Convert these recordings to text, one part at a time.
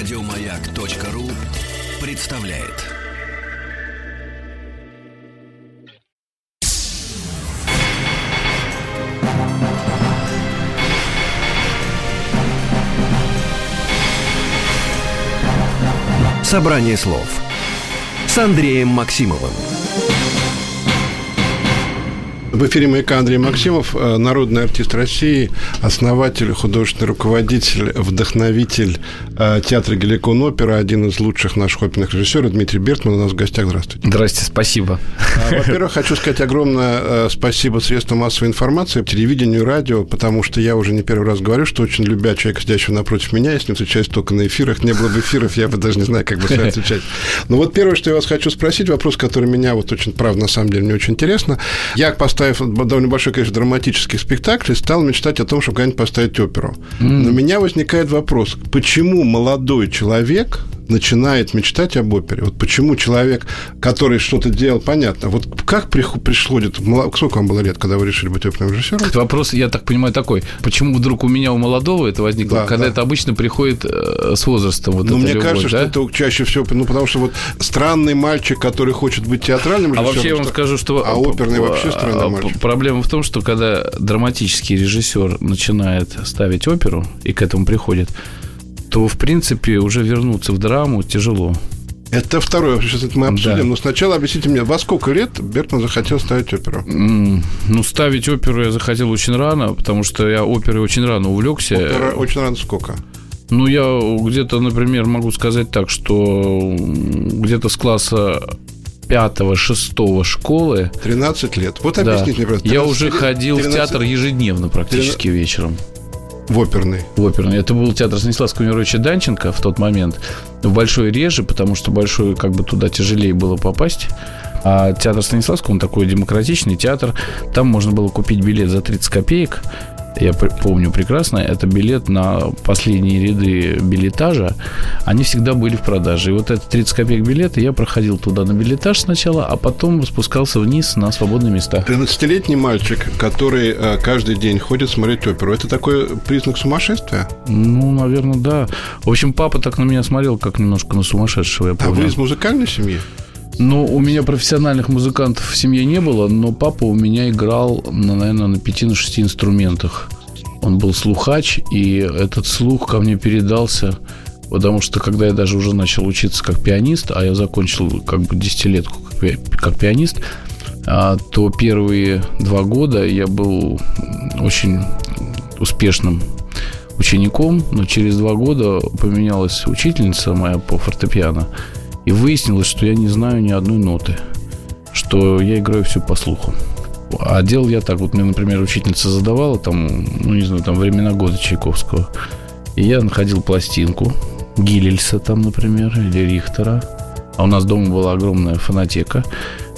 Радиомаяк.ру представляет. Собрание слов с Андреем Максимовым. В эфире «Маяка» Андрей Максимов, э, народный артист России, основатель, художественный руководитель, вдохновитель э, театра Геликон Опера, один из лучших наших оперных режиссеров Дмитрий Бертман у нас в гостях. Здравствуйте. Здравствуйте, спасибо. А, во-первых, хочу сказать огромное э, спасибо средствам массовой информации, телевидению, радио, потому что я уже не первый раз говорю, что очень любя человека, сидящего напротив меня, если не встречаюсь только на эфирах, не было бы эфиров, я бы даже не знаю, как бы с вами отвечать. Но вот первое, что я вас хочу спросить, вопрос, который меня вот очень, правда, на самом деле, мне очень интересно. Я поставил поставив довольно большой, конечно, драматический спектакль, стал мечтать о том, чтобы когда-нибудь поставить оперу. Mm. Но у меня возникает вопрос, почему молодой человек начинает мечтать об опере. Вот почему человек, который что-то делал, понятно. Вот как пришло, сколько вам было лет, когда вы решили быть оперным режиссером? Вопрос, я так понимаю, такой. Почему вдруг у меня у молодого это возникло? Да, когда да. это обычно приходит э, с возрастом. Вот ну, мне любовь, кажется, да? что это чаще всего, ну, потому что вот странный мальчик, который хочет быть театральным режиссером. А вообще я вам скажу, что... А оперный вообще странный мальчик. Проблема в том, что когда драматический режиссер начинает ставить оперу и к этому приходит, то, в принципе, уже вернуться в драму тяжело. Это второе, сейчас это мы обсудим. Да. Но сначала объясните мне, во сколько лет Бертман захотел ставить оперу? Mm, ну, ставить оперу я захотел очень рано, потому что я оперой очень рано увлекся. Опера очень рано сколько? Ну, я где-то, например, могу сказать так, что где-то с класса пятого, шестого школы. 13 лет. Вот объясните да. мне, просто. Я уже ходил 13... в театр ежедневно практически 13... вечером. В оперный. В оперный. Это был театр Станиславского Мировича Данченко в тот момент. В Большой Реже, потому что Большой, как бы туда тяжелее было попасть. А театр Станиславского, он такой демократичный театр. Там можно было купить билет за 30 копеек я помню прекрасно, это билет на последние ряды билетажа, они всегда были в продаже. И вот это 30 копеек билета, я проходил туда на билетаж сначала, а потом спускался вниз на свободные места. 13-летний мальчик, который э, каждый день ходит смотреть оперу, это такой признак сумасшествия? Ну, наверное, да. В общем, папа так на меня смотрел, как немножко на сумасшедшего, я помню. А вы из музыкальной семьи? Ну, у меня профессиональных музыкантов в семье не было, но папа у меня играл, наверное, на пяти, на шести инструментах. Он был слухач, и этот слух ко мне передался, потому что когда я даже уже начал учиться как пианист, а я закончил как бы десятилетку как пианист, а, то первые два года я был очень успешным учеником, но через два года поменялась учительница моя по фортепиано – и выяснилось, что я не знаю ни одной ноты, что я играю все по слуху. А делал я так, вот мне, например, учительница задавала там, ну, не знаю, там времена года Чайковского. И я находил пластинку Гиллельса там, например, или Рихтера. А у нас дома была огромная фонотека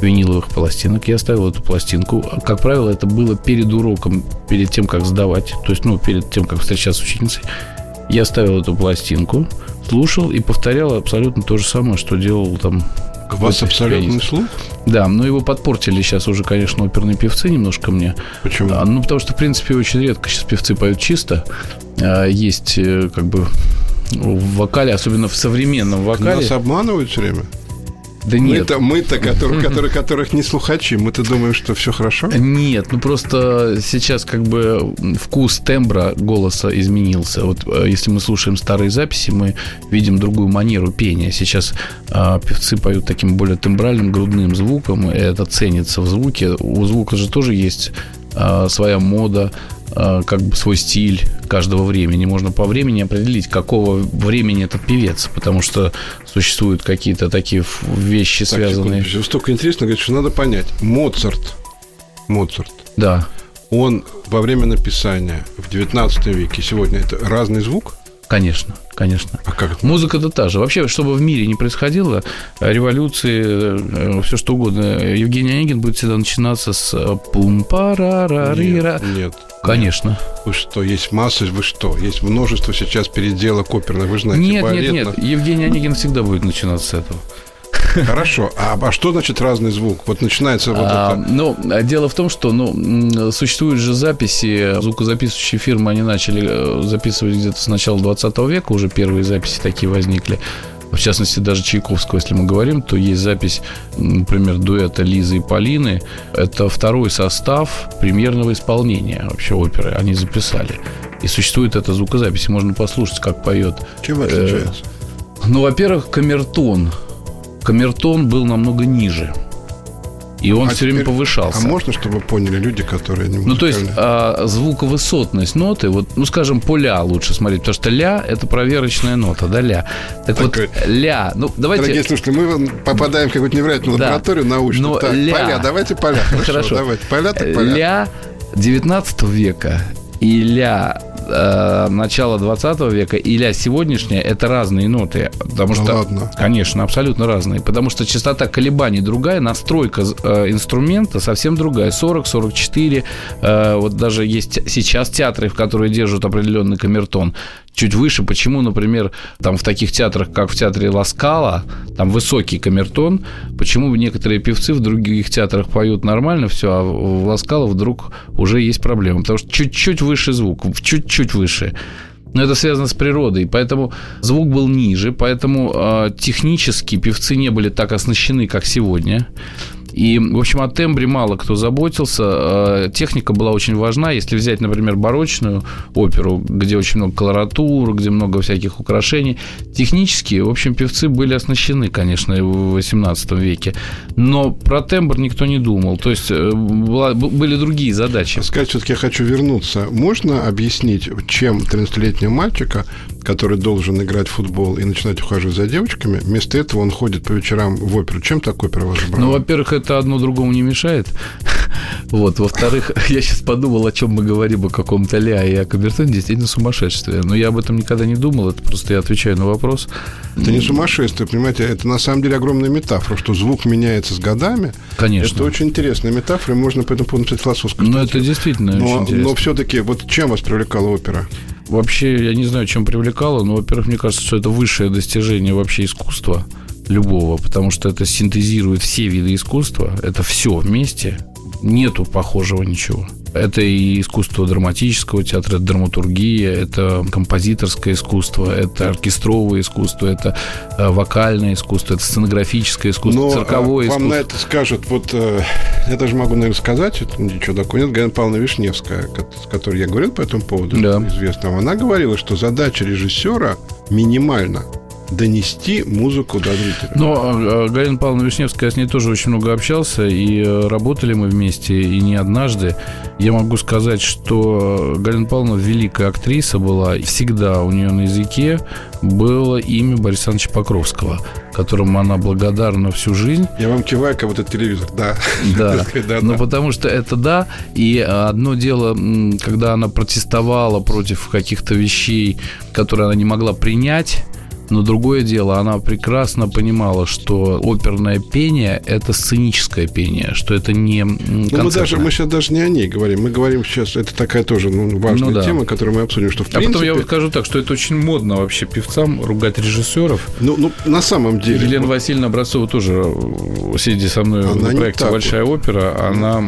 виниловых пластинок. Я ставил эту пластинку. Как правило, это было перед уроком, перед тем, как сдавать. То есть, ну, перед тем, как встречаться с учительницей. Я ставил эту пластинку – слушал и повторял абсолютно то же самое, что делал там у вас абсолютный слух? Да, но его подпортили сейчас уже, конечно, оперные певцы немножко мне. Почему? А, ну, потому что, в принципе, очень редко сейчас певцы поют чисто. А, есть, э, как бы, в вокале, особенно в современном вокале. Нас обманывают все время? Да нет. Мы-то, мы-то которые, которые, которых не слухачи, мы-то думаем, что все хорошо? Нет, ну просто сейчас как бы вкус тембра голоса изменился. Вот э, если мы слушаем старые записи, мы видим другую манеру пения. Сейчас э, певцы поют таким более тембральным, грудным звуком, и это ценится в звуке. У звука же тоже есть своя мода, Э, как бы свой стиль каждого времени. Можно по времени определить, какого времени этот певец, потому что существуют какие-то такие вещи, так, связанные... Секунду, столько интересно, говорит, что надо понять. Моцарт, Моцарт, да. он во время написания в 19 веке, сегодня это разный звук? Конечно, конечно. А как это? Музыка-то та же. Вообще, что бы в мире не происходило, революции, э, все что угодно, Евгений Онегин будет всегда начинаться с пум пара Нет, нет. Конечно. Вы что, есть масса, вы что? Есть множество сейчас переделок оперных, вы знаете, Нет, балетных. нет, нет. Евгений Онегин всегда будет начинаться с этого. Хорошо. А, а что значит разный звук? Вот начинается вот А, это... Ну, дело в том, что ну, существуют же записи, звукозаписывающие фирмы, они начали э, записывать где-то с начала 20 века, уже первые записи такие возникли. В частности, даже Чайковского, если мы говорим, то есть запись, например, дуэта Лизы и Полины. Это второй состав премьерного исполнения вообще оперы. Они записали. И существует эта звукозапись. Можно послушать, как поет. Чем э, отличается? Ну, во-первых, камертон. Камертон был намного ниже. И он А все время теперь- повышался. А можно, чтобы поняли люди, которые не Ну, то есть музыкальные? а, звуковысотность ноты, вот, ну, скажем, по ля лучше смотреть, потому что ля – это проверочная нота, да, ля. Так вот, Такой- ля, ну, давайте... Дорогие слушатели, мы попадаем в какую-то невероятную Да. лабораторию научную. Но так, ля. поля, давайте поля. Хорошо, Хорошо. давайте. Поля так поля. Ля 19 века и ля э, начала 20 века и ля сегодняшняя это разные ноты. Потому Да что, ладно? Конечно, абсолютно разные. Потому что частота колебаний другая, настройка э, инструмента совсем другая. 40, 44. э, вот даже есть сейчас театры, в которые держат определенный камертон чуть выше. Почему, например, там в таких театрах, как в театре Ласкала, там высокий камертон, почему некоторые певцы в других театрах поют нормально все, а в Ласкала вдруг уже есть проблема, потому что чуть-чуть выше звук, чуть-чуть выше. Но это связано с природой, поэтому звук был ниже, поэтому э, технически певцы не были так оснащены, как сегодня. И, в общем, о тембре мало кто заботился. Э, Техника была очень важна. Если взять, например, барочную оперу, где очень много колоратур, где много всяких украшений, технически, в общем, певцы были оснащены, конечно, в XVIII веке. Но про тембр никто не думал. То есть э, была- были другие задачи. Сказать, все-таки я хочу вернуться. Можно объяснить, чем 13-летнего мальчика, который должен играть в футбол и начинать ухаживать за девочками, вместо этого он ходит по вечерам в оперу? Чем такой опера вас? Ну, во-первых, это одно другому не мешает. Вот. Во-вторых, я сейчас подумал, о чем мы говорим, о каком-то ля и о камертоне, действительно сумасшествие. Но я об этом никогда не думал, это просто я отвечаю на вопрос. Это не сумасшествие, понимаете, это на самом деле огромная метафора, что звук меняется с годами. Конечно. Это очень интересная метафора, и можно по этому поводу написать философскую Ну, это статью. действительно очень но, интересно. но все-таки, вот чем вас привлекала опера? Вообще, я не знаю, чем привлекало, но, во-первых, мне кажется, что это высшее достижение вообще искусства любого, потому что это синтезирует все виды искусства, это все вместе, нету похожего ничего. Это и искусство драматического театра, это драматургия, это композиторское искусство, это оркестровое искусство, это э, вокальное искусство, это сценографическое искусство, Но цирковое а, вам искусство. на это скажут, вот э, я даже могу, наверное, сказать, это ничего такого нет, Галина Павловна Вишневская, с которой я говорил по этому поводу, Да. известного, она говорила, что задача режиссера минимально донести музыку до зрителя. Но э, Галина Павловна Вишневская, с ней тоже очень много общался, и э, работали мы вместе, и не однажды. Я могу сказать, что Галина Павловна великая актриса была, всегда у нее на языке было имя Бориса Александровича Покровского, которому она благодарна всю жизнь. Я вам киваю, как вот этот телевизор, да. Да, Да, ну да. потому что это да, и одно дело, когда она протестовала против каких-то вещей, которые она не могла принять, но другое дело, она прекрасно понимала, что оперное пение – это сценическое пение, что это не м, Ну, мы, даже, концертное. мы сейчас даже не о ней говорим. Мы говорим сейчас, это такая тоже ну, важная Ну да. тема, которую мы обсудим, что в А потом принципе... я вот скажу так, что это очень модно вообще певцам ругать режиссеров. ну, ну, на самом деле... Елена вот Васильевна Образцова тоже, э, сидя со мной Она на не проекте «Большая опера», она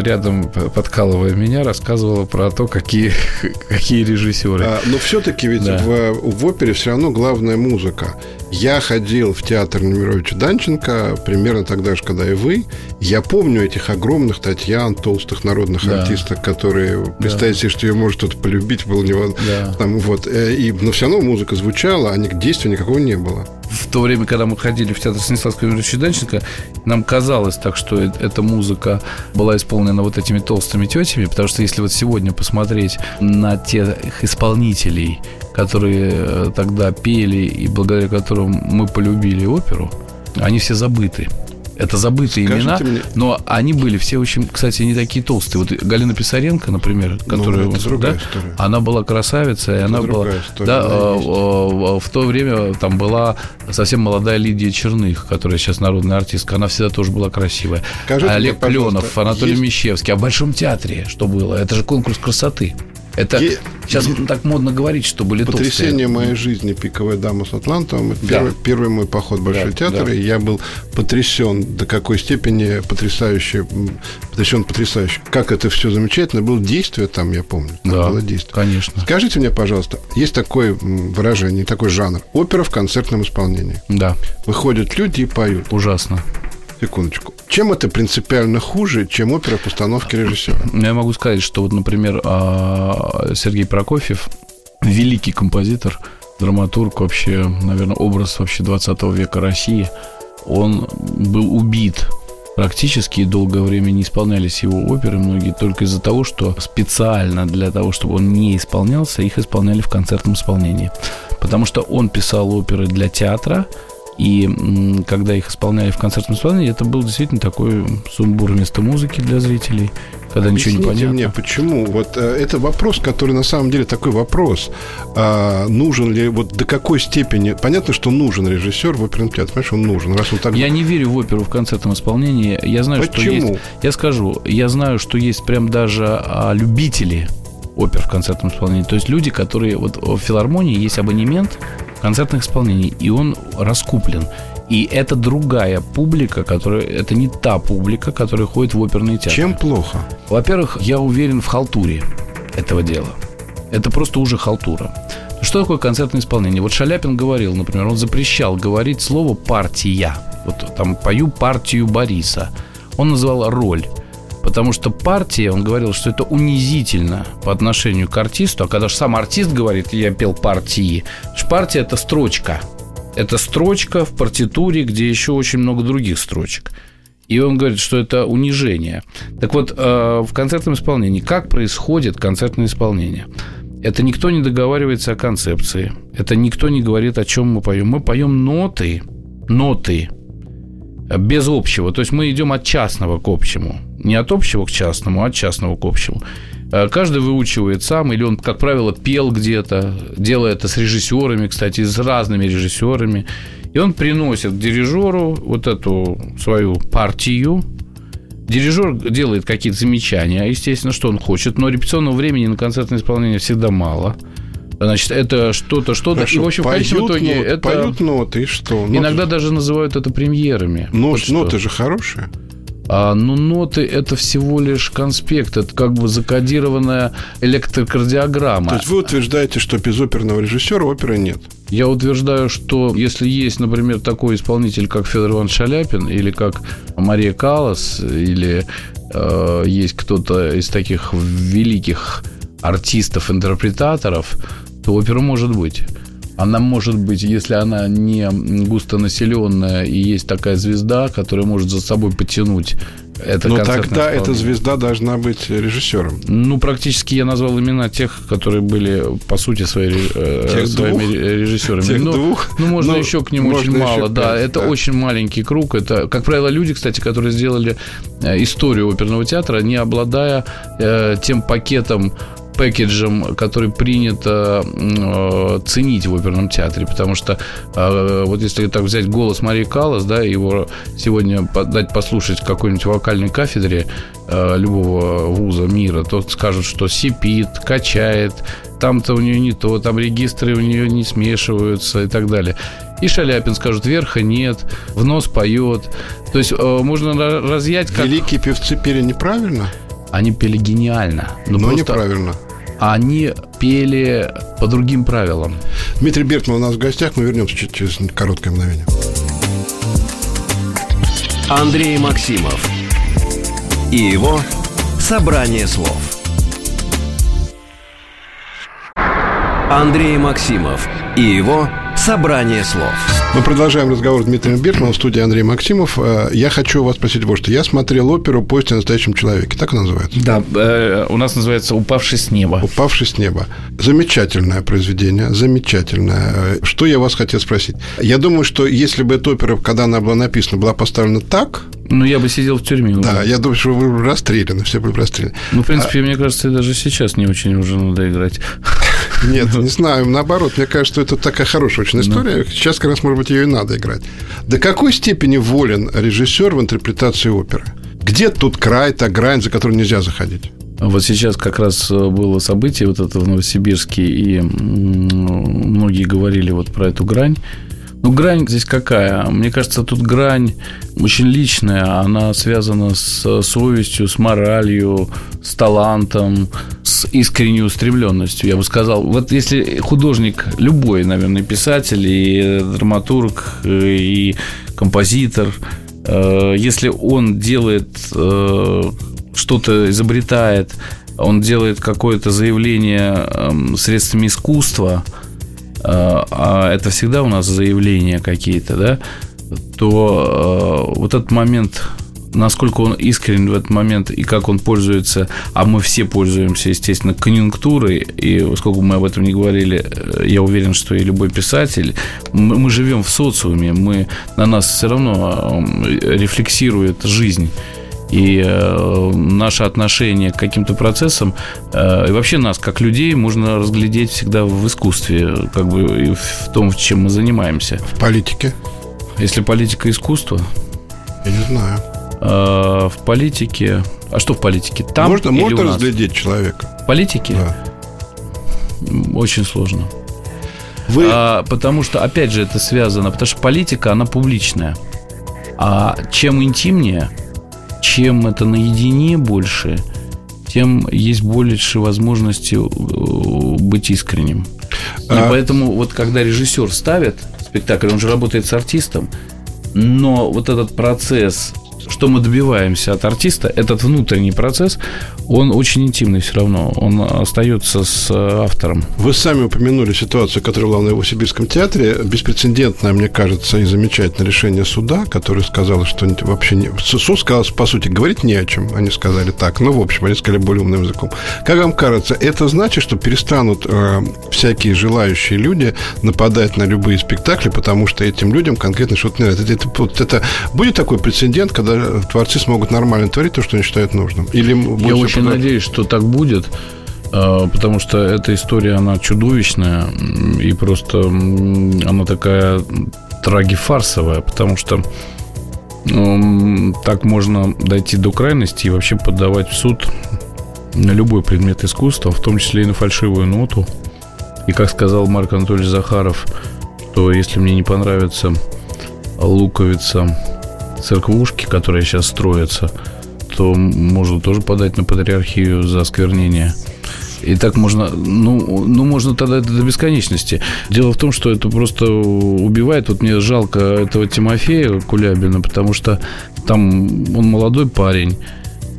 рядом, подкалывая меня, рассказывала про то, какие, какие режиссеры. А, но все-таки ведь Да. в, в опере все равно главная музыка. Я ходил в театр Немировича Данченко примерно тогда же, когда и вы. Я помню этих огромных Татьян, толстых народных Да. артисток, которые, представить себе, что ее может кто-то полюбить, был невозможно. Да. Там, вот, э, и, но все равно музыка звучала, а действия никакого не было. В то время, когда мы ходили в театр Станиславского Юрьевича Данченко, нам казалось так, что эта музыка была исполнена вот этими толстыми тетями, потому что если вот сегодня посмотреть на тех исполнителей, которые э, тогда пели и благодаря которым мы полюбили оперу, они все забыты. Это забытые Скажите имена, мне- но они были все очень, кстати, не такие толстые. Вот Галина Писаренко, например, которая Ну, это да, история. она была красавица, и она была, история, да, э, э, в то время там была совсем молодая Лидия Черных, которая сейчас народная артистка. Она всегда тоже была красивая. Скажите Олег мне, Кленов, Анатолий есть- Мещевский. А в Большом театре что было? Это же конкурс красоты. Это Е- Сейчас так модно говорить, что были Потрясение моей жизни «Пиковая дама с Атлантом». Это да. первый, первый мой поход в Большой да, театр, да. и я был потрясен до какой степени потрясающе, потрясен потрясающе. Как это все замечательно. Было действие там, я помню. Там да, было действие. конечно. Скажите мне, пожалуйста, есть такое выражение, такой жанр. Опера в концертном исполнении. Да. Выходят люди и поют. Ужасно. Секундочку. Чем это принципиально хуже, чем опера в постановке режиссера? Я могу сказать, что вот, например, а, Сергей Прокофьев, великий композитор, драматург, вообще, наверное, образ вообще 20 века России, он был убит практически долгое время не исполнялись его оперы, многие только из-за того, что специально для того, чтобы он не исполнялся, их исполняли в концертном исполнении. Потому что он писал оперы для театра, и когда их исполняли в концертном исполнении, это был действительно такой сумбур вместо музыки для зрителей, когда Объясните ничего не понятно. мне, почему? Вот э, это вопрос, который на самом деле такой вопрос. А, нужен ли, вот до какой степени... Понятно, что нужен режиссер в оперном театре, понимаешь, он нужен. Раз он так... Я не верю в оперу в концертном исполнении. Я знаю, почему? что есть... Я скажу, я знаю, что есть прям даже а, любители опер в концертном исполнении. То есть люди, которые... Вот в филармонии есть абонемент концертных исполнений, и он раскуплен. И это другая публика, которая это не та публика, которая ходит в оперные театры. Чем плохо? Во-первых, я уверен в халтуре этого дела. Это просто уже халтура. Что такое концертное исполнение? Вот Шаляпин говорил, например, он запрещал говорить слово партия. Вот там пою партию Бориса. Он называл роль. Потому что партия, он говорил, что это унизительно по отношению к артисту. А когда же сам артист говорит, я пел партии, партия – это строчка. Это строчка в партитуре, где еще очень много других строчек. И он говорит, что это унижение. Так вот, э, в концертном исполнении, как происходит концертное исполнение? Это никто не договаривается о концепции. Это никто не говорит, о чем мы поем. Мы поем ноты, ноты, без общего. То есть мы идем от частного к общему. Не от общего к частному, а от частного к общему. Э, каждый выучивает сам, или он, как правило, пел где-то, делая это с режиссерами, кстати, с разными режиссерами. И он приносит к дирижеру вот эту свою партию. Дирижер делает какие-то замечания, естественно, что он хочет, но репетиционного времени на концертное исполнение всегда мало. Значит, это что-то, что-то. И, в общем, поют в конечном итоге нот, это... Поют ноты, и что? Ноты... Иногда даже называют это премьерами. Но, вот ноты что. же хорошие. А, ну, ноты – это всего лишь конспект, это как бы закодированная электрокардиограмма. То есть вы утверждаете, что без оперного режиссера оперы нет? Я утверждаю, что если есть, например, такой исполнитель, как Федор Иванович Шаляпин, или как Мария Калас, или э, есть кто-то из таких великих артистов-интерпретаторов, то опера может быть. Она может быть, если она не густонаселенная и есть такая звезда, которая может за собой потянуть это Но тогда эта звезда должна быть режиссером. Ну, практически я назвал имена тех, которые были, по сути, своей, э, своими двух? режиссерами. Тех ну, двух? ну, можно ну, еще к ним очень мало. Да, пять, это да. очень маленький круг. Это, как правило, люди, кстати, которые сделали э, историю оперного театра, не обладая э, тем пакетом пэкэджем, который принято э, ценить в оперном театре, потому что э, вот если так взять голос Марии Каллас, да, его сегодня дать послушать какой-нибудь вокальной кафедре э, любого вуза мира, то скажут, что сипит, качает, там-то у нее не то, там регистры у нее не смешиваются и так далее. И Шаляпин скажет, верха нет, в нос поет. То есть э, можно разъять как... Великие певцы пели неправильно? Они пели гениально. Но, но просто... неправильно они пели по другим правилам. Дмитрий Бертман у нас в гостях. Мы вернемся через короткое мгновение. Андрей Максимов и его «Собрание слов». Андрей Максимов и его «Собрание слов». Мы продолжаем разговор с Дмитрием Биртманом в студии Андрей Максимов. Э, я хочу вас спросить вот что. Я смотрел оперу «Поезд о настоящем человеке». Так она называется? Да, э, у нас называется «Упавший с неба». «Упавший с неба». Замечательное произведение, замечательное. Что я вас хотел спросить? Я думаю, что если бы эта опера, когда она была написана, была поставлена так, ну, я бы сидел в тюрьме. Да, я думаю, что вы расстреляны, все были расстреляны. Ну, в принципе, а... мне кажется, даже сейчас не очень уже надо играть. Нет, не знаю, наоборот, мне кажется, что это такая хорошая очень история. Сейчас как раз, может быть, ее и надо играть. До какой степени волен режиссер в интерпретации оперы? Где тут край, та грань, за которую нельзя заходить? Вот сейчас как раз было событие вот это в Новосибирске, и многие говорили вот про эту грань. Ну, грань здесь какая? Мне кажется, тут грань очень личная. Она связана с совестью, с моралью, с талантом, с искренней устремленностью. Я бы сказал, вот если художник, любой, наверное, писатель, и драматург, и композитор, э, если он делает э, что-то, изобретает, он делает какое-то заявление эм, средствами искусства – а, а это всегда у нас заявления какие-то, да, то э, вот этот момент насколько он искренен в этот момент и как он пользуется, а мы все пользуемся, естественно, конъюнктурой, и сколько мы об этом не говорили, э, я уверен, что и любой писатель, мы, мы живем в социуме, мы, на нас все равно рефлексирует жизнь и э, наше отношение к каким-то процессам, э, и вообще нас, как людей, можно разглядеть всегда в искусстве, как бы и в том, чем мы занимаемся. В политике? Если политика искусство? Я не знаю. Э, в политике... А что в политике? Там можно, или можно разглядеть человека? В политике? Да. Очень сложно. Вы... А, потому что, опять же, это связано, потому что политика, она публичная. А чем интимнее, чем это наедине больше, тем есть больше возможности э, быть искренним. И а... поэтому вот когда режиссер ставит спектакль, он же работает с артистом, но вот этот процесс что мы добиваемся от артиста, этот внутренний процесс, он очень интимный все равно. Он остается с э, автором. Вы сами упомянули ситуацию, которая была на Новосибирском театре. Беспрецедентное, мне кажется, и замечательное решение суда, который сказал, что вообще не... Суд сказал, по сути, говорить не о чем. Они сказали так. Ну, в общем, они сказали более умным языком. Как вам кажется, это значит, что перестанут э, всякие желающие люди нападать на любые спектакли, потому что этим людям конкретно что-то не нравится. Это, это, это, будет такой прецедент, когда творцы смогут нормально творить то, что они считают нужным? Или Я очень пока... надеюсь, что так будет а, потому что эта история, она чудовищная и просто она такая трагифарсовая, потому что так можно дойти до крайности и вообще поддавать в суд на любой предмет искусства, в том числе и на фальшивую ноту. И как сказал Марк Анатольевич Захаров, что если мне не понравится луковица церквушки, которые сейчас строятся, то можно тоже подать на патриархию за осквернение. И так можно, ну, ну, можно тогда это до бесконечности. Дело в том, что это просто убивает. Вот мне жалко этого Тимофея Кулябина, потому что там он молодой парень.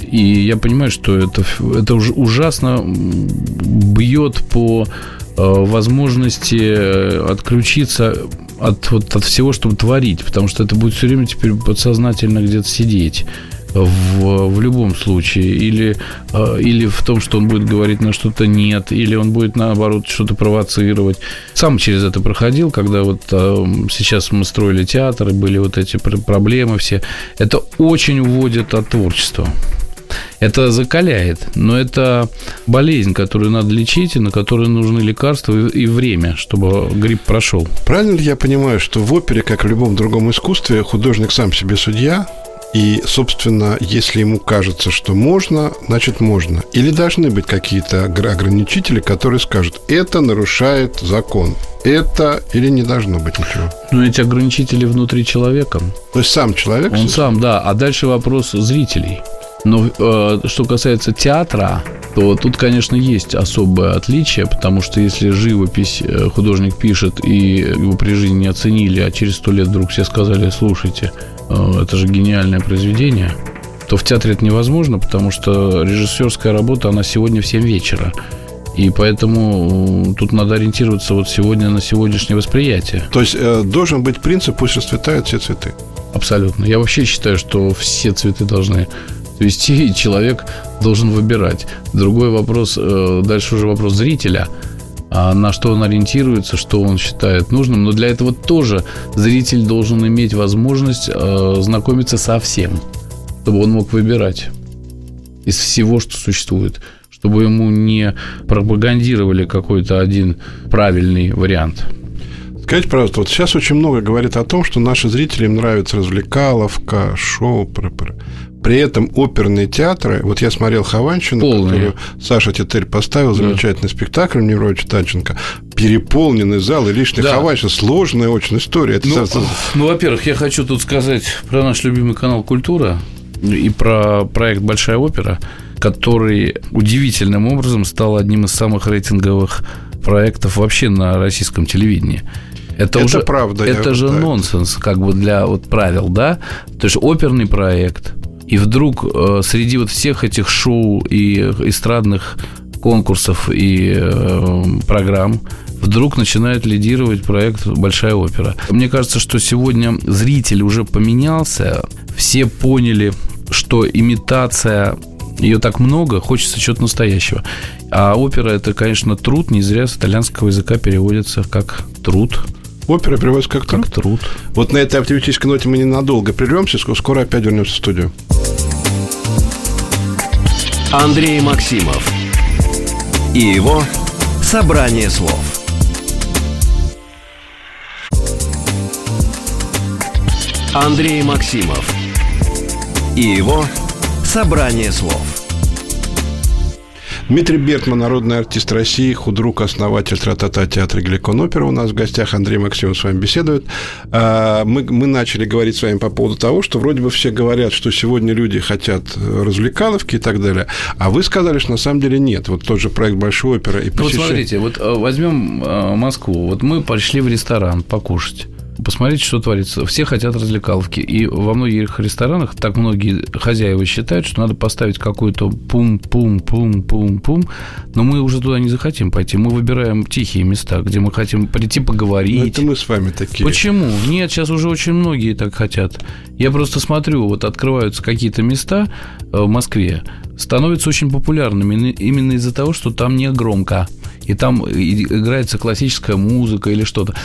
И я понимаю, что это, это ужасно бьет по э, возможности отключиться от, вот, от всего, чтобы творить, потому что это будет все время теперь подсознательно где-то сидеть в, в любом случае. Или, э, или в том, что он будет говорить на что-то нет, или он будет, наоборот, что-то провоцировать. Сам через это проходил, когда вот э, сейчас мы строили театр, и были вот эти проблемы все. Это очень уводит от творчества. Это закаляет, но это болезнь, которую надо лечить, и на которую нужны лекарства и время, чтобы грипп прошел. Правильно ли я понимаю, что в опере, как в любом другом искусстве, художник сам себе судья, и, собственно, если ему кажется, что можно, значит можно. Или должны быть какие-то ограничители, которые скажут, это нарушает закон. Это или не должно быть ничего. Но эти ограничители внутри человека. То есть сам человек? Он сам, да. А дальше вопрос зрителей. Но э, что касается театра, то тут, конечно, есть особое отличие, потому что если живопись э, художник пишет и его при жизни не оценили, а через сто лет вдруг все сказали, слушайте, э, это же гениальное произведение, то в театре это невозможно, потому что режиссерская работа, она сегодня в 7 вечера. И поэтому э, тут надо ориентироваться вот сегодня на сегодняшнее восприятие. То есть э, должен быть принцип, пусть расцветают все цветы. Абсолютно. Я вообще считаю, что все цветы должны вести, и человек должен выбирать. Другой вопрос, э, дальше уже вопрос зрителя, а на что он ориентируется, что он считает нужным. Но для этого тоже зритель должен иметь возможность э, знакомиться со всем, чтобы он мог выбирать из всего, что существует чтобы ему не пропагандировали какой-то один правильный вариант. Скажите, пожалуйста, вот сейчас очень много говорит о том, что наши зрители им нравится развлекаловка, шоу. При этом оперные театры, вот я смотрел Хованщину, Полные. которую Саша Тетель поставил, замечательный спектакль Немировича Танченко, переполненный зал и лишний Да. Хованщина, сложная очень история. Это Ну, со- ну, во-первых, я хочу тут сказать про наш любимый канал «Культура» и про проект «Большая опера», который удивительным образом стал одним из самых рейтинговых проектов вообще на российском телевидении. Это, Это уже, правда, Это же да. нонсенс, как бы для вот правил, да? То есть оперный проект, и вдруг э, среди вот всех этих шоу и эстрадных конкурсов и э, программ вдруг начинает лидировать проект «Большая опера». Мне кажется, что сегодня зритель уже поменялся, все поняли, что имитация ее так много, хочется чего-то настоящего. А опера это, конечно, труд, не зря с итальянского языка переводится как труд. Опера переводится как труд. Как труд. Вот на этой оптимистической ноте мы ненадолго прервемся, ск- скоро опять вернемся в студию. Андрей Максимов и его собрание слов. Андрей Максимов и его собрание слов. Дмитрий Бертман, народный артист России, худрук, основатель Тра-та-та театра Гликон Опера. У нас в гостях Андрей Максимов с вами беседует. А, Мы, мы начали говорить с вами по поводу того, что вроде бы все говорят, что сегодня люди хотят э, развлекаловки и так далее, а вы сказали, что на самом деле нет. Вот тот же проект Большой оперы и Ну, вот посещение- смотрите, вот э, возьмем э, Москву. Вот мы пришли в ресторан покушать. Посмотрите, что творится. Все хотят развлекаловки. И во многих ресторанах так многие хозяева считают, что надо поставить какую-то пум-пум-пум-пум-пум. Но мы уже туда не захотим пойти. Мы выбираем тихие места, где мы хотим прийти Ну, поговорить. это мы с вами такие. Почему? Нет, сейчас уже очень многие так хотят. Я просто смотрю, вот открываются какие-то места э, в Москве, становятся очень популярными ны- именно из-за того, что там не громко. И там играется классическая музыка или что-то.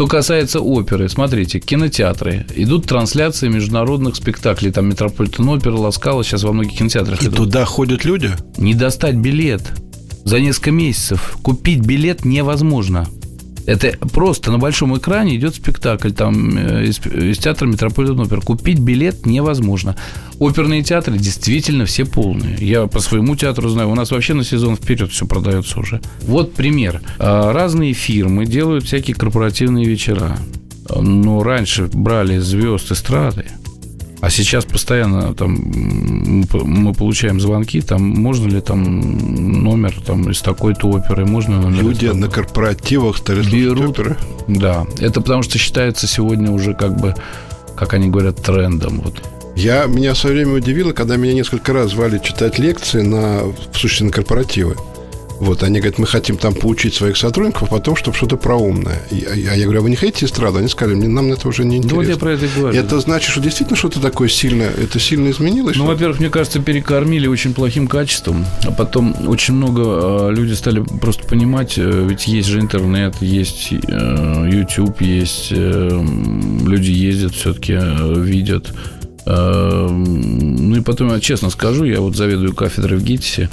Что касается оперы, смотрите, кинотеатры. Идут трансляции международных спектаклей. Там Метрополитен опера, Ла Скала, сейчас во многих кинотеатрах И идут. туда ходят люди? Не достать билет за несколько месяцев. Купить билет невозможно. Это просто на большом экране идет спектакль там э, из, из театра Метрополитен опер. Купить билет невозможно. Оперные театры действительно все полные. Я по своему театру знаю. У нас вообще на сезон вперед все продается уже. Вот пример. А, Разные фирмы делают всякие корпоративные вечера. Но раньше брали звезд эстрады, а сейчас постоянно там мы получаем звонки, там можно ли там номер там из такой-то оперы, можно номер Люди на корпоративах стали Берут. оперы? Да, это потому что считается сегодня уже как бы, как они говорят, трендом. Вот. Я, меня в свое время удивило, когда меня несколько раз звали читать лекции на, в сущности, на корпоративы. Вот, они говорят, мы хотим там поучить своих сотрудников, а потом, чтобы что-то проумное. А я говорю, а вы не хотите эстраду? Они сказали, мне нам это уже не Ну, интересно. вот я про это говорю. Это значит, что действительно что-то такое сильное, это сильно изменилось? Ну, во-первых, мне кажется, перекормили очень плохим качеством, а потом очень много э, люди стали просто понимать, э, ведь есть же интернет, есть э, YouTube, есть э, люди ездят все-таки, видят. Э, Ну и потом, я честно скажу, я вот заведую кафедрой в ГИТИСе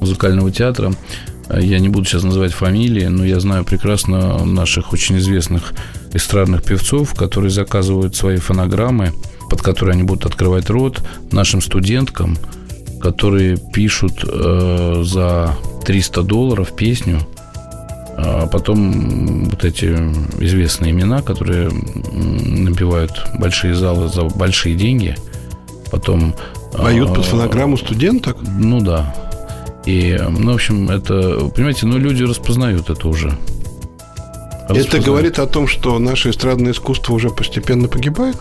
музыкального театра. Э, Я не буду сейчас называть фамилии, но я знаю прекрасно наших очень известных эстрадных певцов, которые заказывают свои фонограммы, под которые они будут открывать рот нашим студенткам, которые пишут э, за 300 долларов песню, а потом вот эти известные имена, которые набивают большие залы за большие деньги, потом... Поют под фонограмму студенток? ну да. И, ну, в общем, это, понимаете, ну, люди распознают это уже. Это Распознают. говорит о том, что наше эстрадное искусство уже постепенно погибает?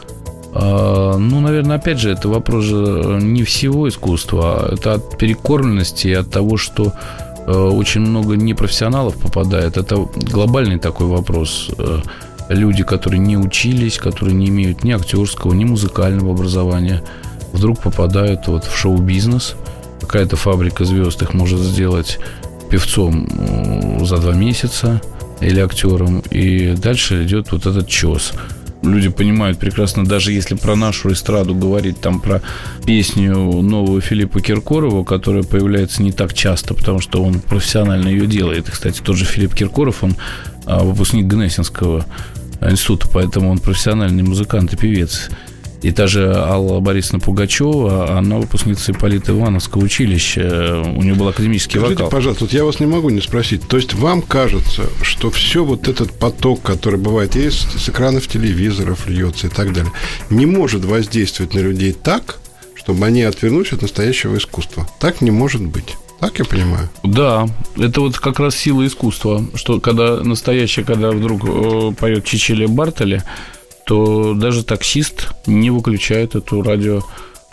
А, ну, наверное, опять же, это вопрос же не всего искусства, а это от перекормленности и от того, что э, очень много непрофессионалов попадает. Это глобальный такой вопрос. Э, Люди, которые не учились, которые не имеют ни актерского, ни музыкального образования, вдруг попадают вот в шоу-бизнес. Какая-то фабрика звезд их может сделать певцом э, за два месяца или актером. И дальше идет вот этот чес. Люди понимают прекрасно, даже если про нашу эстраду говорить, там про песню новую Филиппа Киркорова, которая появляется не так часто, потому что он профессионально ее делает. И, кстати, тот же Филипп Киркоров, он а, выпускник Гнесинского института, поэтому он профессиональный музыкант и певец. И та же Алла Борисовна Пугачева, она выпускница Ипполита Ивановского училища. У нее был академический Скажите, вокал. пожалуйста, вот я вас не могу не спросить. То есть вам кажется, что все вот этот поток, который бывает есть с экранов телевизоров льется и так далее, не может воздействовать на людей так, чтобы они отвернулись от настоящего искусства? Так не может быть. Так я понимаю? Да, это вот как раз сила искусства, что когда настоящее, когда вдруг э, поет Чичили Бартоли, то даже таксист не выключает эту радио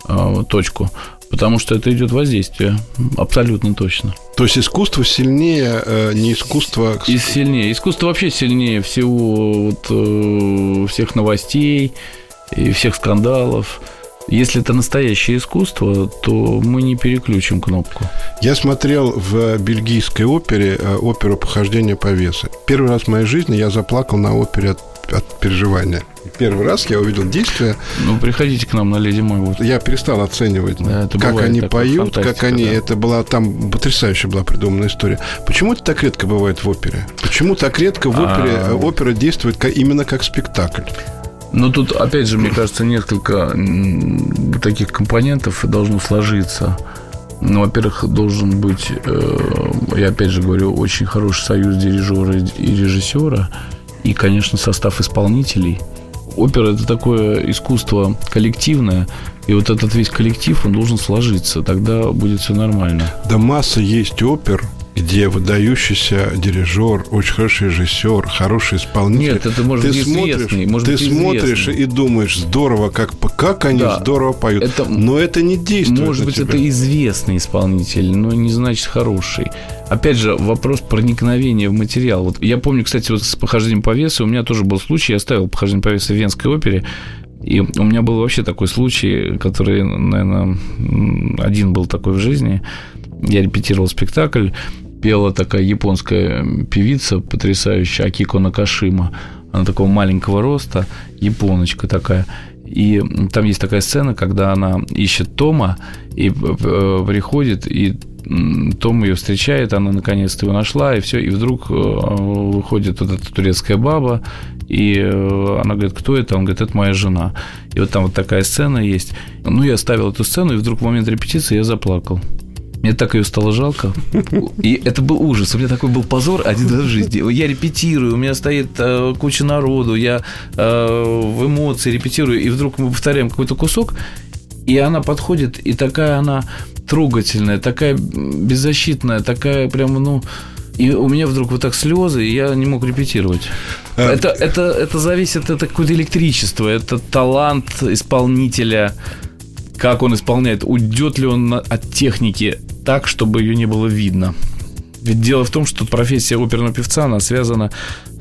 э, точку, потому что это идет воздействие, абсолютно точно. То есть искусство сильнее э, не искусство... И сильнее. Искусство вообще сильнее всего вот, э, всех новостей и всех скандалов. Если это настоящее искусство, то мы не переключим кнопку. Я смотрел в бельгийской опере э, оперу «Похождение по весу». Первый раз в моей жизни я заплакал на опере от, от переживания. Первый раз я увидел действие. Ну, приходите к нам на Леди Мой. Вот. Я перестал оценивать, да, это как они поют, как они. Да. Это была там потрясающая была придумана история. Почему это так редко бывает в опере? Почему так редко в опере а... опера действует именно как спектакль? Но тут, опять же, мне кажется, несколько таких компонентов должно сложиться. Ну, во-первых, должен быть, э, я опять же говорю, очень хороший союз дирижера и режиссера, и, конечно, состав исполнителей. Опера – это такое искусство коллективное, и вот этот весь коллектив, он должен сложиться, тогда будет все нормально. Да масса есть опер, где выдающийся дирижер, очень хороший режиссер, хороший исполнитель. Нет, это может ты быть смотришь, может ты быть смотришь известный. и думаешь, здорово, как, как они Да. здорово поют. Это- но это не действует Может быть, тебя. это известный исполнитель, но не значит хороший. Опять же, вопрос проникновения в материал. Вот я помню, кстати, вот с похождением по весу у меня тоже был случай, я ставил похождение по весу в Венской опере, и у меня был вообще такой случай, который, наверное, один был такой в жизни. Я репетировал спектакль, пела такая японская певица потрясающая Акико Накашима. Она такого маленького роста, японочка такая. И там есть такая сцена, когда она ищет Тома и э, приходит, и Том ее встречает, она наконец-то его нашла, и все, и вдруг э, выходит вот эта турецкая баба, и э, она говорит, кто это? Он говорит, это моя жена. И вот там вот такая сцена есть. Ну, я ставил эту сцену, и вдруг в момент репетиции я заплакал. Мне так ее стало жалко. И это был ужас. У меня такой был позор один раз в жизни. Я репетирую, у меня стоит э, куча народу, я э, в эмоции репетирую, и вдруг мы повторяем какой-то кусок, и она подходит, и такая она трогательная, такая беззащитная, такая прям, ну... И у меня вдруг вот так слезы, и я не мог репетировать. А- Это, это, это зависит, это какое-то электричество, это талант исполнителя, как он исполняет, уйдет ли он от техники так, чтобы ее не было видно. Ведь дело в том, что профессия оперного певца, она связана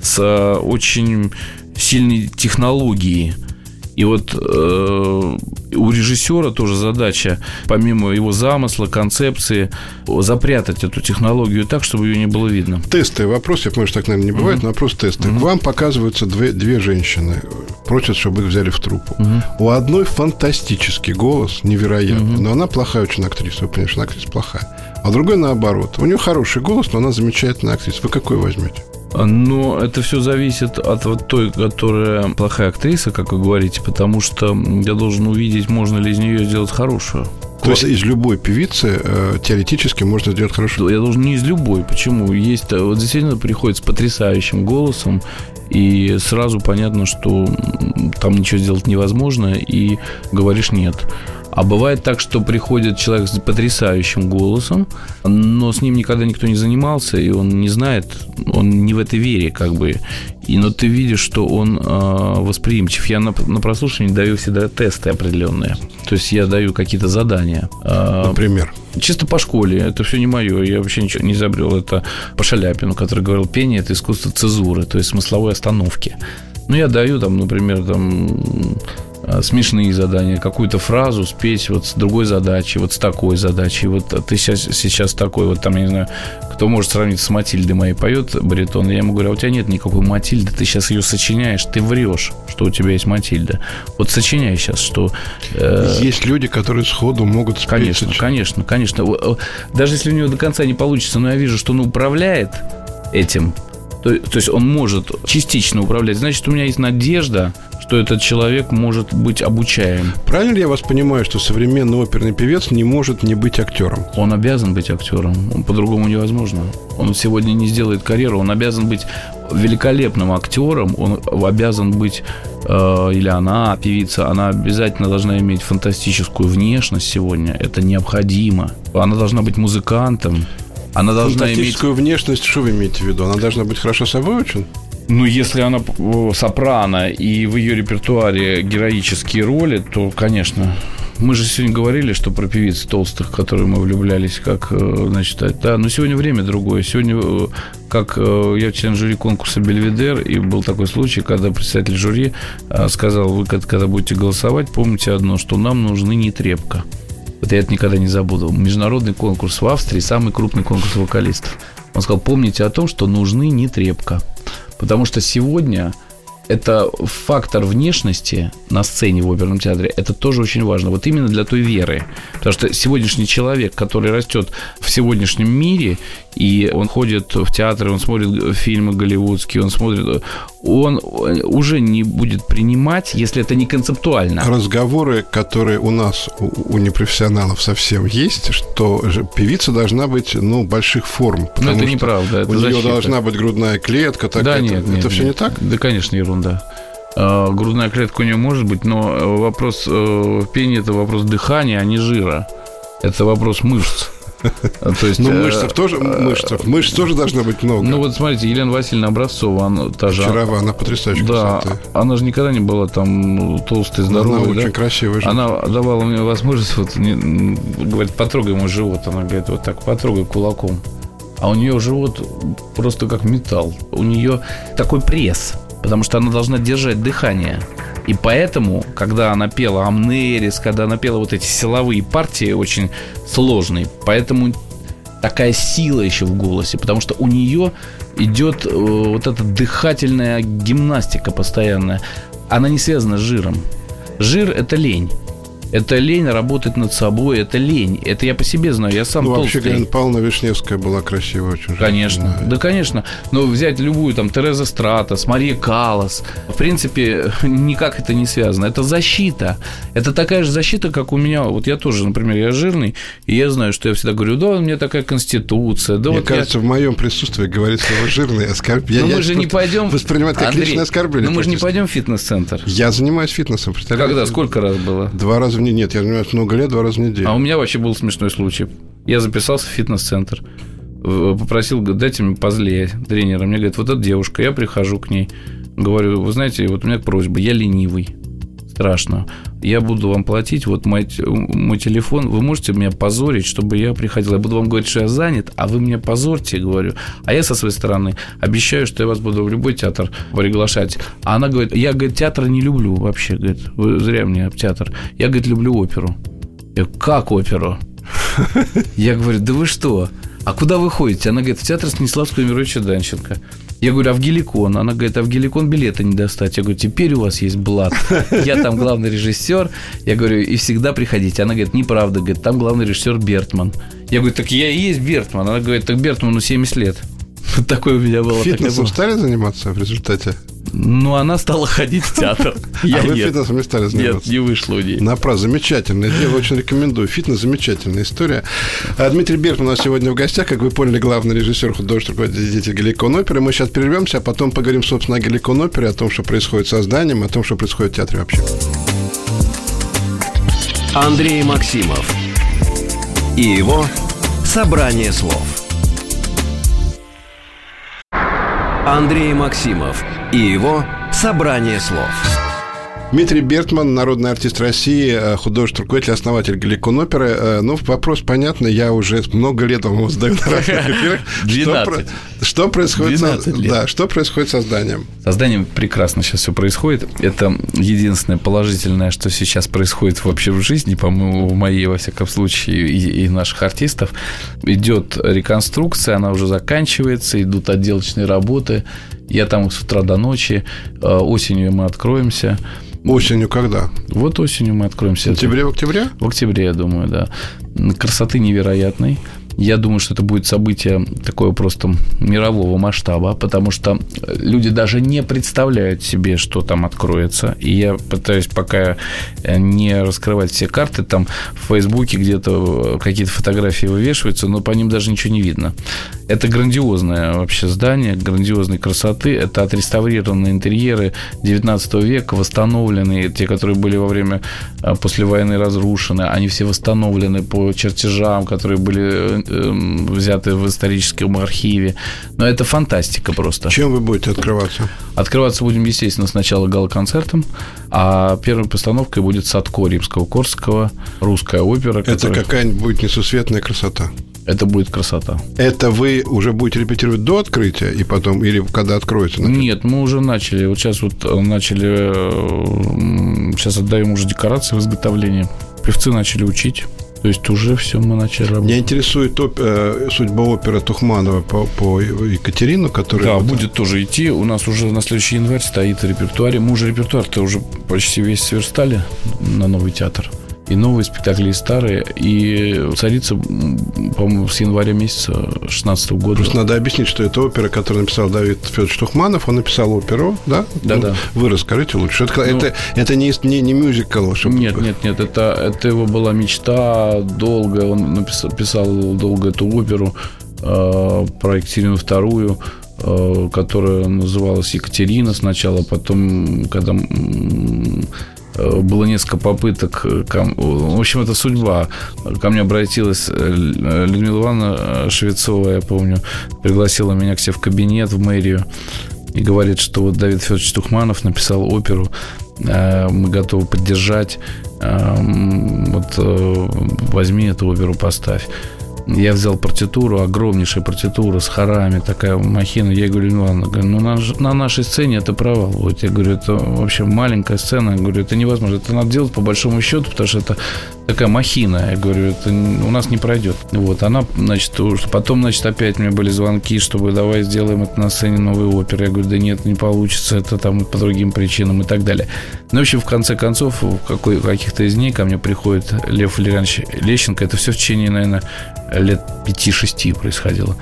с э, очень сильной технологией. И вот э, у режиссера тоже задача, помимо его замысла, концепции, запрятать эту технологию так, чтобы ее не было видно. Тестовый вопрос, я понимаю, что так, наверное, не бывает, но вопрос тесты. К вам показываются две, две женщины, просят, чтобы их взяли в труппу. У одной фантастический голос, невероятный, но она плохая очень актриса, вы понимаете, что она актриса плохая. А другой наоборот. У нее хороший голос, но она замечательная актриса. Вы какой возьмете? Но это все зависит от вот той, которая плохая актриса, как вы говорите, потому что я должен увидеть, можно ли из нее сделать хорошую. То есть из любой певицы э, теоретически можно сделать хорошо. Я должен не из любой. Почему? Есть э, вот действительно приходит с потрясающим голосом, и сразу понятно, что там ничего сделать невозможно, и говоришь нет. А бывает так, что приходит человек с потрясающим голосом, но с ним никогда никто не занимался, и он не знает, он не в этой вере, как бы. И, но ты видишь, что он э, восприимчив. Я на, на прослушивании даю всегда тесты определенные. То есть я даю какие-то задания. Э, Например. Чисто по школе. Это все не мое. Я вообще ничего не изобрел. Это по Шаляпину, который говорил, пение – это искусство цезуры, то есть смысловой остановки. Ну, я даю там, например, там смешные задания, какую-то фразу спеть вот с другой задачей, вот с такой задачей, вот ты сейчас, сейчас такой, вот там, я не знаю, кто может сравнить с Матильдой моей поет баритон, я ему говорю, а у тебя нет никакой Матильды, ты сейчас ее сочиняешь, ты врешь, что у тебя есть Матильда. Вот сочиняй сейчас, что... э, Есть люди, которые сходу могут спеть. Конечно, конечно, конечно. Даже если у него до конца не получится, но я вижу, что он управляет этим, то, то есть он может частично управлять, значит, у меня есть надежда, что этот человек может быть обучаем. Правильно ли я вас понимаю, что современный оперный певец не может не быть актером? Он обязан быть актером. Он по-другому невозможно. Он сегодня не сделает карьеру. Он обязан быть великолепным актером. Он обязан быть э, или она певица. Она обязательно должна иметь фантастическую внешность сегодня. Это необходимо. Она должна быть музыкантом. Она должна иметь... внешность, что вы имеете в виду? Она должна быть хорошо собой очень? Ну, если она сопрано и в ее репертуаре героические роли, то, конечно, мы же сегодня говорили, что про певиц толстых, которые мы влюблялись, как, э, значит, да, но сегодня время другое. Сегодня, э, как э, я член жюри конкурса Бельведер, и был такой случай, когда председатель жюри сказал, вы когда будете голосовать, помните одно, что нам нужны не трепка. Вот я это никогда не забуду. Международный конкурс в Австрии, самый крупный конкурс вокалистов. Он сказал, помните о том, что нужны не трепка. Потому что сегодня это фактор внешности на сцене в оперном театре, это тоже очень важно. Вот именно для той веры. Потому что сегодняшний человек, который растет в сегодняшнем мире, и он ходит в театры, он смотрит фильмы голливудские, он смотрит, он уже не будет принимать, если это не концептуально. Разговоры, которые у нас, у, у непрофессионалов совсем есть, что певица должна быть, ну, больших форм. Но это неправда. Это у защита. нее должна быть грудная клетка. Так да, это, нет, нет. Это все нет. не так? Да, конечно, ерунда. А, грудная клетка у нее может быть, но вопрос э, пения – это вопрос дыхания, а не жира. Это вопрос мышц. То есть, ну, мышцев тоже, мышцев, мышц тоже должно быть много. Ну, вот смотрите, Елена Васильевна Образцова, она та же... Вчера она потрясающая Да, она же никогда не была там толстой, здоровой. Она очень красивая. Она давала мне возможность, вот, говорит, потрогай мой живот. Она говорит, вот так, потрогай кулаком. А у нее живот просто как металл. У нее такой пресс, потому что она должна держать дыхание. И поэтому, когда она пела Амнерис, когда она пела вот эти силовые партии очень сложные, поэтому такая сила еще в голосе, потому что у нее идет э, вот эта дыхательная гимнастика постоянная. Она не связана с жиром. Жир – это лень. Это лень работать над собой, это лень. Это я по себе знаю, я сам ну, толстый. вообще, Галина Павловна Вишневская была красивая очень. Конечно, женщина. да, конечно. Но взять любую, там, Тереза Стратос, Мария Калас, в принципе, никак это не связано. Это защита. Это такая же защита, как у меня. Вот я тоже, например, я жирный, и я знаю, что я всегда говорю, да, у меня такая конституция. Да, Мне вот кажется, я... в моем присутствии говорить слово жирный оскорб... Но мы же не пойдем... Воспринимать как Андрей, личное оскорбление. Но мы же не пойдем в фитнес-центр. Я занимаюсь фитнесом, представляете? Когда? Сколько раз было? Два раза в неделю. Нет, я занимаюсь много лет, два раза в неделю. А у меня вообще был смешной случай. Я записался в фитнес-центр, попросил, дайте мне позлее тренера. Мне говорит, вот эта девушка, я прихожу к ней, говорю, вы знаете, вот у меня просьба, я ленивый, страшно. Я буду вам платить, вот мой, мой телефон, вы можете меня позорить, чтобы я приходил. Я буду вам говорить, что я занят, а вы меня позорьте, говорю. А я со своей стороны обещаю, что я вас буду в любой театр приглашать. А она говорит, я, говорит, театр не люблю вообще, говорит, вы зря мне театр. Я, говорит, люблю оперу. Я говорю, как оперу? Я говорю, да вы что? А куда вы ходите? Она говорит, в театр Станиславского Мировича Данченко. Я говорю, а в Геликон? Она говорит, а в Геликон билета не достать. Я говорю, теперь у вас есть блат. Я там главный режиссер. Я говорю, и всегда приходите. Она говорит, неправда. Говорит, там главный режиссер Бертман. Я говорю, так я и есть Бертман. Она говорит, так Бертману 70 лет. Такое у меня было. Фитнесом стали заниматься в результате? Ну, она стала ходить в театр. Я а вы фитнесом не стали заниматься? Нет, не вышло у нее. Напрасно. Замечательное дело, очень рекомендую. Фитнес – замечательная история. А Дмитрий Бертман у нас сегодня в гостях. Как вы поняли, главный режиссер, художественный руководитель Галикон оперы. Мы сейчас прервемся, а потом поговорим, собственно, о Галикон опере, о том, что происходит со зданием, о том, что происходит в театре вообще. Андрей Максимов и его «Собрание слов». Андрей Максимов и его «Собрание слов». Дмитрий Бертман, народный артист России, э, художественный руководитель, основатель Галикон оперы. Э, ну, вопрос понятный, я уже много лет вам задаю на разных эфирах. 12. Что, что происходит 12 со, лет. Да, что происходит со зданием? Со зданием прекрасно сейчас все происходит. Это единственное положительное, что сейчас происходит вообще в жизни, по-моему, в моей, во всяком случае, и, и наших артистов. Идет реконструкция, она уже заканчивается, идут отделочные работы. Я там с утра до ночи. Э, Осенью мы откроемся. Осенью когда? Вот осенью мы откроемся. В сентябре, в октябре? В октябре, я думаю, да. Красоты невероятной. Я думаю, что это будет событие такое просто мирового масштаба, потому что люди даже не представляют себе, что там откроется. И я пытаюсь пока не раскрывать все карты. Там в Фейсбуке где-то какие-то фотографии вывешиваются, но по ним даже ничего не видно. Это грандиозное вообще здание, грандиозной красоты. Это отреставрированные интерьеры 19 века, восстановленные, те, которые были во время а, после войны разрушены. Они все восстановлены по чертежам, которые были э, взяты в историческом архиве. Но это фантастика просто. Чем вы будете открываться? Открываться будем, естественно, сначала гала-концертом, а первой постановкой будет Садко Римского-Корского, русская опера. Это которая... какая-нибудь будет несусветная красота это будет красота. Это вы уже будете репетировать до открытия и потом, или когда откроется? Например? Нет, мы уже начали. Вот сейчас вот э, начали, сейчас э, отдаем уже декорации в изготовлении. Певцы начали учить. То есть уже все мы начали работать. Меня интересует оп- э, судьба оперы Тухманова по, по Екатерину, которая... Да, вот... будет тоже идти. У нас уже на следующий январь стоит репертуар. Мы уже репертуар-то уже почти весь сверстали на новый театр и новые спектакли, и старые. И «Царица», по-моему, с января месяца 16 года. Просто надо объяснить, что это опера, которую написал Давид Федорович Тухманов. Он написал оперу, да? Да, ну, да. Вы расскажите лучше. Это, ну, это, это не, не, не мюзикл? Чтобы... Нет, нет, нет. Это, это его была мечта долго. Он написал, писал долго эту оперу э, про Екатерину вторую э, которая называлась Екатерина сначала, потом, когда было несколько попыток. Э, в общем, это судьба. Ко мне обратилась э, Людмила Ивановна Швецова, я помню, пригласила меня к себе в кабинет в мэрию и говорит, что вот Давид Федорович Тухманов написал оперу, мы готовы поддержать, вот возьми эту оперу, поставь. Я взял партитуру, огромнейшая партитура с хорами, такая махина. Я говорю, ну ладно, ну на, на нашей сцене это провал. Вот я говорю, это вообще маленькая сцена. Я говорю, это невозможно. Это надо делать по большому счету, потому что это такая махина. Я говорю, это у нас не пройдет. Вот, она, значит, потом, значит, опять меня были звонки, чтобы давай сделаем это на сцене новой оперы. Я говорю, да нет, не получится, это там по другим причинам и так далее. Ну, в общем, в конце концов, в какой, каких-то из дней ко мне приходит Лев Валерьянович Лещенко. Это все в течение, наверное, лет 5-6 происходило.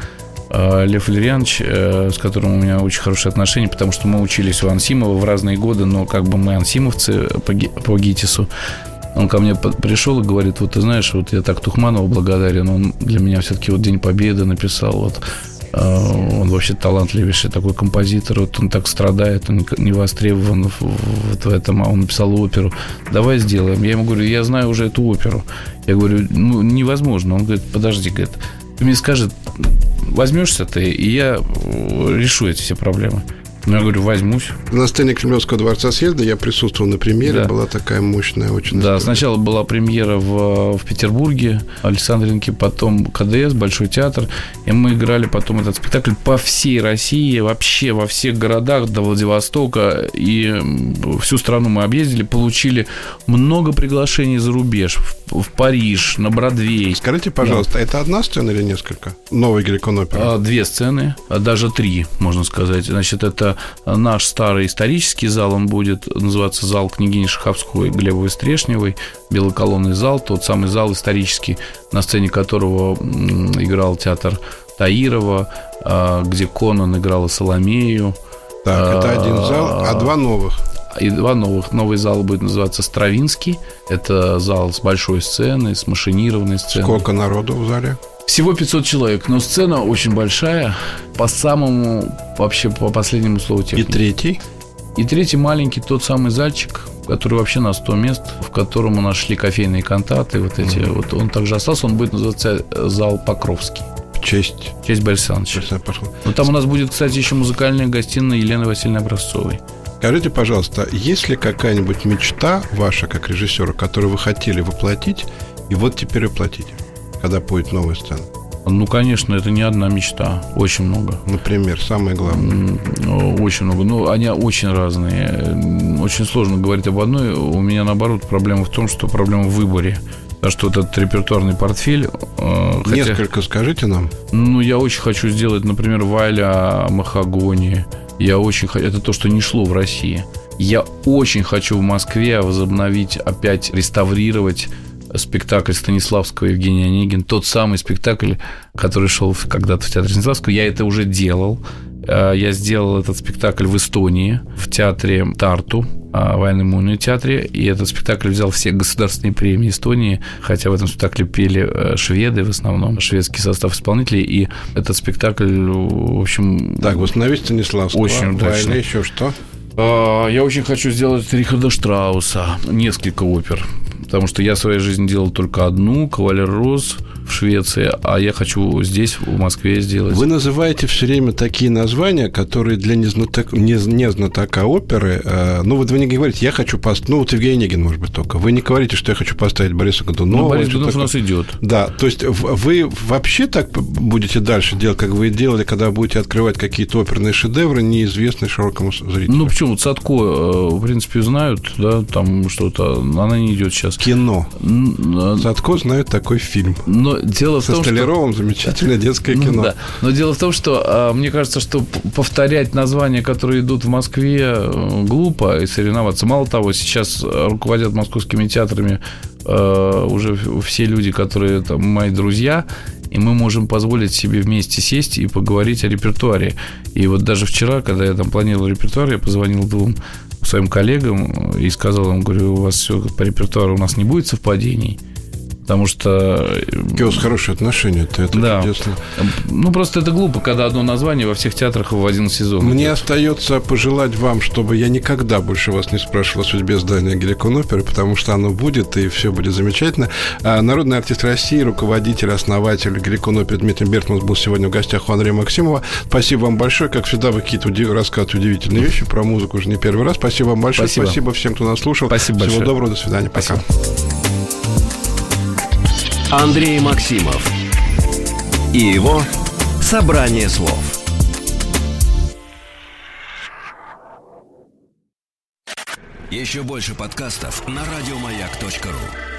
А Лев Валерьянович, э, с которым у меня очень хорошие отношения, потому что мы учились у Ансимова в разные годы, но как бы мы ансимовцы по, ГИТИСу. Он ко мне пришел и говорит, вот ты знаешь, вот я так Тухманову благодарен, он для меня все-таки вот День Победы написал, вот он вообще талантливейший такой композитор, вот он так страдает, он не востребован вот в этом, а он написал оперу. Давай сделаем. Я ему говорю, я знаю уже эту оперу. Я говорю, ну, невозможно. Он говорит, подожди, говорит, ты мне скажи, возьмешься ты, и я решу эти все проблемы. Ну, я говорю, возьмусь. На сцене Кремлевского дворца съезда я присутствовал на премьере, да. была такая мощная очень. Да, история. сначала была премьера в, в Петербурге, Александринке, потом КДС, Большой театр, и мы играли потом этот спектакль по всей России, вообще во всех городах до Владивостока, и всю страну мы объездили, получили много приглашений за рубеж, в, в Париж, на Бродвей. Скажите, пожалуйста, да. это одна сцена или несколько? Новый Геликон опера? Две сцены, а даже три, можно сказать. Значит, это наш старый исторический зал, он будет называться зал княгини Шаховской Глебовой Стрешневой, белоколонный зал, тот самый зал исторический, на сцене которого играл театр Таирова, а, где Конан играл Соломею. Так, это один зал, а два новых и два новых. Новый зал будет называться Стравинский. Это зал с большой сценой, с машинированной сценой. Сколько народу в зале? Всего 500 человек, но сцена очень большая, по самому, вообще по последнему слову техники. И третий? И третий маленький, тот самый зальчик, который вообще на 100 мест, в котором у нас шли кофейные контакты, вот эти, mm-hmm. вот он также остался, он будет называться зал Покровский. В честь? В честь Бориса Александровича. Ну, там у нас будет, кстати, еще музыкальная гостиная Елены Васильевны Образцовой. Скажите, пожалуйста, есть ли какая-нибудь мечта ваша, как режиссера, которую вы хотели воплотить, и вот теперь воплотите? Когда будет новая сцена? Ну, конечно, это не одна мечта. Очень много. Например, самое главное. Очень много. Ну, они очень разные. Очень сложно говорить об одной. У меня, наоборот, проблема в том, что проблема в выборе. Потому что вот этот репертуарный портфель... Э, хотя, Несколько скажите нам. Ну, я очень хочу сделать, например, Валя Махагони. Я очень хочу... Это то, что не шло в России. Я очень хочу в Москве возобновить, опять реставрировать спектакль Станиславского Евгения Онегин, тот самый спектакль, который шел когда-то в театре Станиславского. Я это уже делал. Э, я сделал этот спектакль в Эстонии, в театре Тарту, э, военно-мунной театре, и этот спектакль взял все государственные премии Эстонии, хотя в этом спектакле пели э, шведы в основном, шведский состав исполнителей, и этот спектакль, в общем... Так, восстановить Станиславского. Очень удачно. Еще что? Я очень хочу сделать Рихарда Штрауса, несколько опер, потому что я в своей жизни делал только одну, «Кавалер Роз», в Швеции, а я хочу здесь, в Москве, сделать. Вы называете все время такие названия, которые для незнатока, не, незнатока оперы, э, ну, вот вы не говорите, я хочу поставить, ну, вот Евгений Онегин, может быть, только. Вы не говорите, что я хочу поставить Бориса Годунова. Ну, Борис Годунов у нас идет. Да, то есть вы вообще так будете дальше делать, как вы делали, когда будете открывать какие-то оперные шедевры, неизвестные широкому зрителю? Ну, почему? Садко, э, в принципе, знают, да, там что-то, она не идет сейчас. Кино. Э, Садко знает такой фильм. Но дело Со в том, Столяровым что... замечательное детское ну кино. Ну, да. Но дело в том, что а, мне кажется, что повторять названия, которые идут в Москве, э, глупо и соревноваться. Мало того, сейчас руководят московскими театрами э, уже все люди, которые там мои друзья, и мы можем позволить себе вместе сесть и поговорить о репертуаре. И вот даже вчера, когда я там планировал репертуар, я позвонил двум своим коллегам и сказал им, говорю, у вас все по репертуару у нас не будет совпадений потому что... Какие у вас хорошие отношения, это, это да. чудесно. Ну, просто это глупо, когда одно название во всех театрах в один сезон. Мне идет. остается пожелать вам, чтобы я никогда больше вас не спрашивал о судьбе здания Геликон оперы, потому что оно будет, и все будет замечательно. А народный артист России, руководитель, основатель Геликон оперы Дмитрий Бертман был сегодня в гостях у Андрея Максимова. Спасибо вам большое. Как всегда, вы какие-то удив... рассказываете удивительные вещи про музыку уже не первый раз. Спасибо вам большое. Спасибо, Спасибо всем, кто нас слушал. Спасибо Всего большое. доброго, до свидания. Пока. Андрей Максимов и его «Собрание слов». Еще больше подкастов на радиомаяк.ру